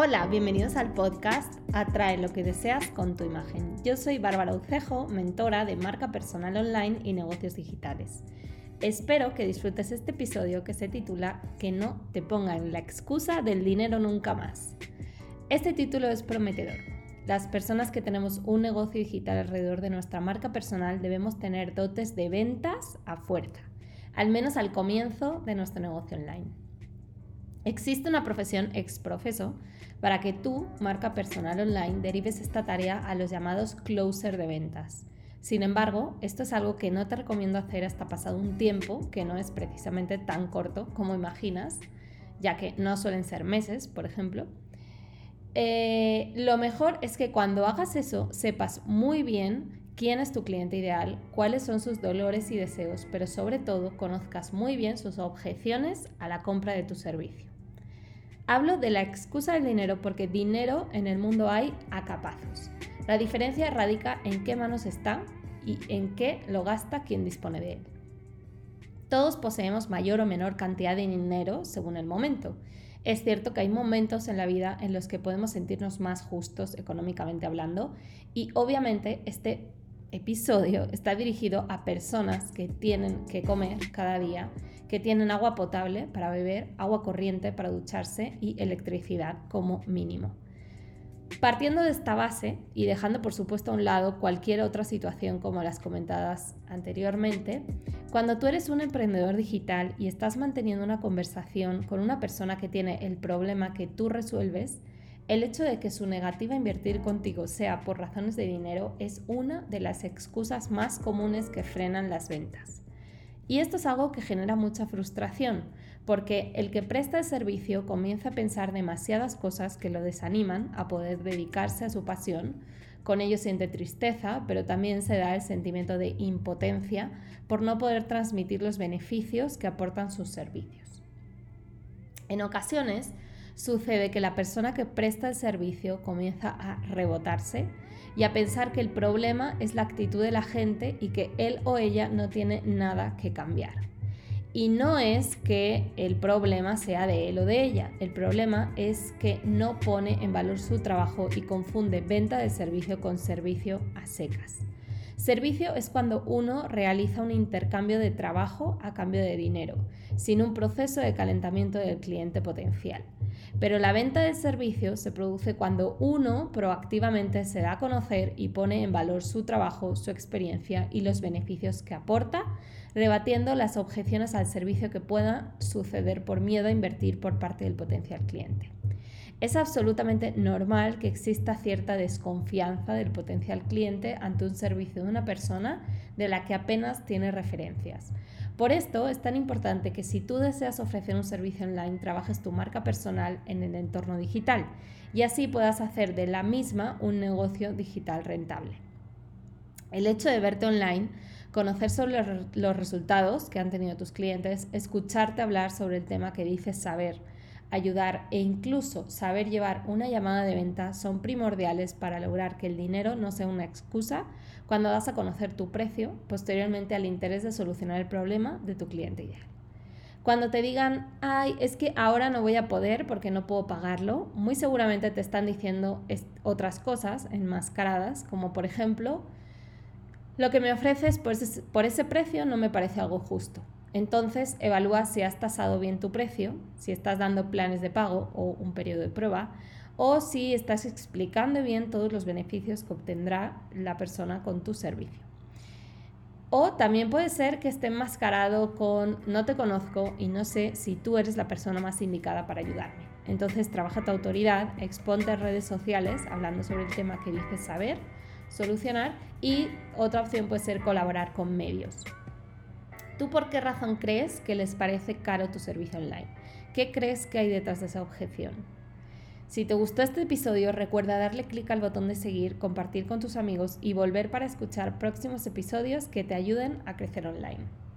Hola, bienvenidos al podcast Atrae lo que deseas con tu imagen. Yo soy Bárbara Ucejo, mentora de marca personal online y negocios digitales. Espero que disfrutes este episodio que se titula Que no te pongan la excusa del dinero nunca más. Este título es prometedor. Las personas que tenemos un negocio digital alrededor de nuestra marca personal debemos tener dotes de ventas a fuerza, al menos al comienzo de nuestro negocio online. Existe una profesión exprofeso para que tú, marca personal online, derives esta tarea a los llamados closer de ventas. Sin embargo, esto es algo que no te recomiendo hacer hasta pasado un tiempo, que no es precisamente tan corto como imaginas, ya que no suelen ser meses, por ejemplo. Eh, lo mejor es que cuando hagas eso sepas muy bien quién es tu cliente ideal, cuáles son sus dolores y deseos, pero sobre todo conozcas muy bien sus objeciones a la compra de tu servicio. Hablo de la excusa del dinero porque dinero en el mundo hay a capazos. La diferencia radica en qué manos está y en qué lo gasta quien dispone de él. Todos poseemos mayor o menor cantidad de dinero según el momento. Es cierto que hay momentos en la vida en los que podemos sentirnos más justos económicamente hablando y obviamente este episodio está dirigido a personas que tienen que comer cada día, que tienen agua potable para beber, agua corriente para ducharse y electricidad como mínimo. Partiendo de esta base y dejando por supuesto a un lado cualquier otra situación como las comentadas anteriormente, cuando tú eres un emprendedor digital y estás manteniendo una conversación con una persona que tiene el problema que tú resuelves, el hecho de que su negativa a invertir contigo sea por razones de dinero es una de las excusas más comunes que frenan las ventas. Y esto es algo que genera mucha frustración, porque el que presta el servicio comienza a pensar demasiadas cosas que lo desaniman a poder dedicarse a su pasión. Con ello siente tristeza, pero también se da el sentimiento de impotencia por no poder transmitir los beneficios que aportan sus servicios. En ocasiones, sucede que la persona que presta el servicio comienza a rebotarse y a pensar que el problema es la actitud de la gente y que él o ella no tiene nada que cambiar. Y no es que el problema sea de él o de ella, el problema es que no pone en valor su trabajo y confunde venta de servicio con servicio a secas. Servicio es cuando uno realiza un intercambio de trabajo a cambio de dinero, sin un proceso de calentamiento del cliente potencial. Pero la venta del servicio se produce cuando uno proactivamente se da a conocer y pone en valor su trabajo, su experiencia y los beneficios que aporta, rebatiendo las objeciones al servicio que pueda suceder por miedo a invertir por parte del potencial cliente. Es absolutamente normal que exista cierta desconfianza del potencial cliente ante un servicio de una persona de la que apenas tiene referencias. Por esto es tan importante que si tú deseas ofrecer un servicio online, trabajes tu marca personal en el entorno digital y así puedas hacer de la misma un negocio digital rentable. El hecho de verte online, conocer sobre los resultados que han tenido tus clientes, escucharte hablar sobre el tema que dices saber, ayudar e incluso saber llevar una llamada de venta son primordiales para lograr que el dinero no sea una excusa cuando das a conocer tu precio posteriormente al interés de solucionar el problema de tu cliente ideal. Cuando te digan, ay, es que ahora no voy a poder porque no puedo pagarlo, muy seguramente te están diciendo otras cosas enmascaradas, como por ejemplo, lo que me ofreces por ese precio no me parece algo justo entonces, evalúa si has tasado bien tu precio, si estás dando planes de pago o un periodo de prueba, o si estás explicando bien todos los beneficios que obtendrá la persona con tu servicio. O también puede ser que esté enmascarado con no te conozco y no sé si tú eres la persona más indicada para ayudarme. Entonces trabaja tu autoridad, exponte en redes sociales hablando sobre el tema que dices saber, solucionar y otra opción puede ser colaborar con medios. ¿Tú por qué razón crees que les parece caro tu servicio online? ¿Qué crees que hay detrás de esa objeción? Si te gustó este episodio, recuerda darle clic al botón de seguir, compartir con tus amigos y volver para escuchar próximos episodios que te ayuden a crecer online.